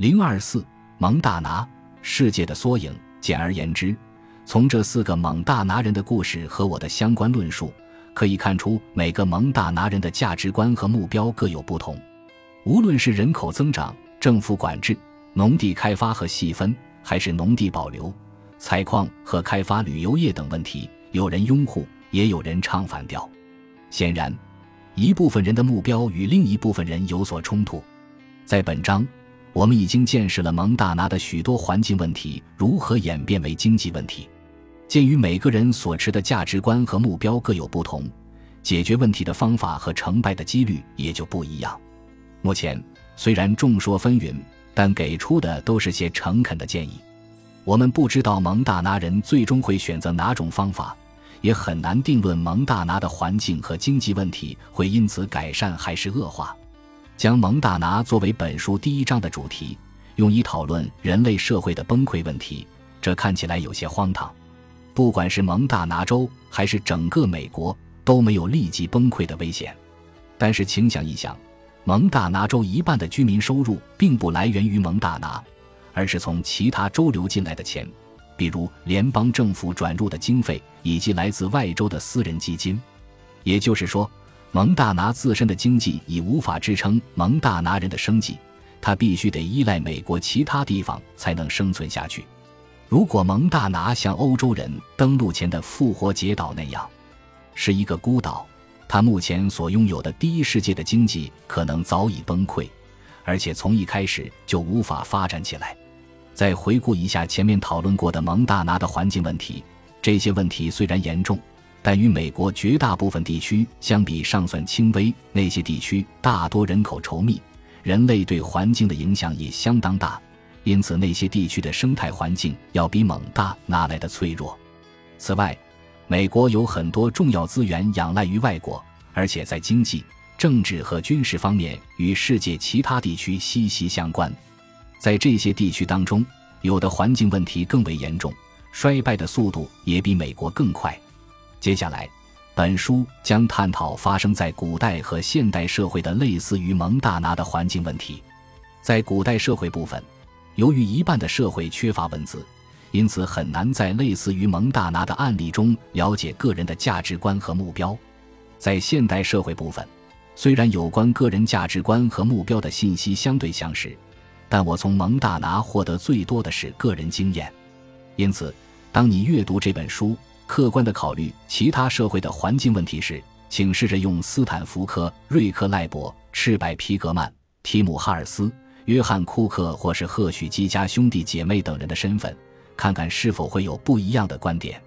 零二四蒙大拿世界的缩影。简而言之，从这四个蒙大拿人的故事和我的相关论述，可以看出每个蒙大拿人的价值观和目标各有不同。无论是人口增长、政府管制、农地开发和细分，还是农地保留、采矿和开发旅游业等问题，有人拥护，也有人唱反调。显然，一部分人的目标与另一部分人有所冲突。在本章，我们已经见识了蒙大拿的许多环境问题如何演变为经济问题。鉴于每个人所持的价值观和目标各有不同，解决问题的方法和成败的几率也就不一样。目前虽然众说纷纭，但给出的都是些诚恳的建议。我们不知道蒙大拿人最终会选择哪种方法。也很难定论蒙大拿的环境和经济问题会因此改善还是恶化。将蒙大拿作为本书第一章的主题，用以讨论人类社会的崩溃问题，这看起来有些荒唐。不管是蒙大拿州还是整个美国，都没有立即崩溃的危险。但是，请想一想，蒙大拿州一半的居民收入并不来源于蒙大拿，而是从其他州流进来的钱。比如联邦政府转入的经费，以及来自外州的私人基金，也就是说，蒙大拿自身的经济已无法支撑蒙大拿人的生计，他必须得依赖美国其他地方才能生存下去。如果蒙大拿像欧洲人登陆前的复活节岛那样，是一个孤岛，他目前所拥有的第一世界的经济可能早已崩溃，而且从一开始就无法发展起来。再回顾一下前面讨论过的蒙大拿的环境问题，这些问题虽然严重，但与美国绝大部分地区相比尚算轻微。那些地区大多人口稠密，人类对环境的影响也相当大，因此那些地区的生态环境要比蒙大拿来的脆弱。此外，美国有很多重要资源仰赖于外国，而且在经济、政治和军事方面与世界其他地区息息相关。在这些地区当中，有的环境问题更为严重，衰败的速度也比美国更快。接下来，本书将探讨发生在古代和现代社会的类似于蒙大拿的环境问题。在古代社会部分，由于一半的社会缺乏文字，因此很难在类似于蒙大拿的案例中了解个人的价值观和目标。在现代社会部分，虽然有关个人价值观和目标的信息相对相似。但我从蒙大拿获得最多的是个人经验，因此，当你阅读这本书，客观地考虑其他社会的环境问题时，请试着用斯坦福克、瑞克赖伯、赤柏皮格曼、提姆哈尔斯、约翰库克或是赫许基家兄弟姐妹等人的身份，看看是否会有不一样的观点。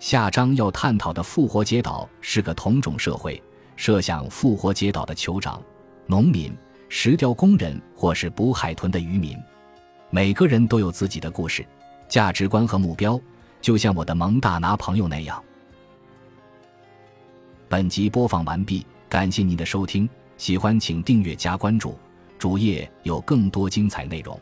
下章要探讨的复活节岛是个同种社会，设想复活节岛的酋长、农民。石雕工人或是捕海豚的渔民，每个人都有自己的故事、价值观和目标，就像我的蒙大拿朋友那样。本集播放完毕，感谢您的收听，喜欢请订阅加关注，主页有更多精彩内容。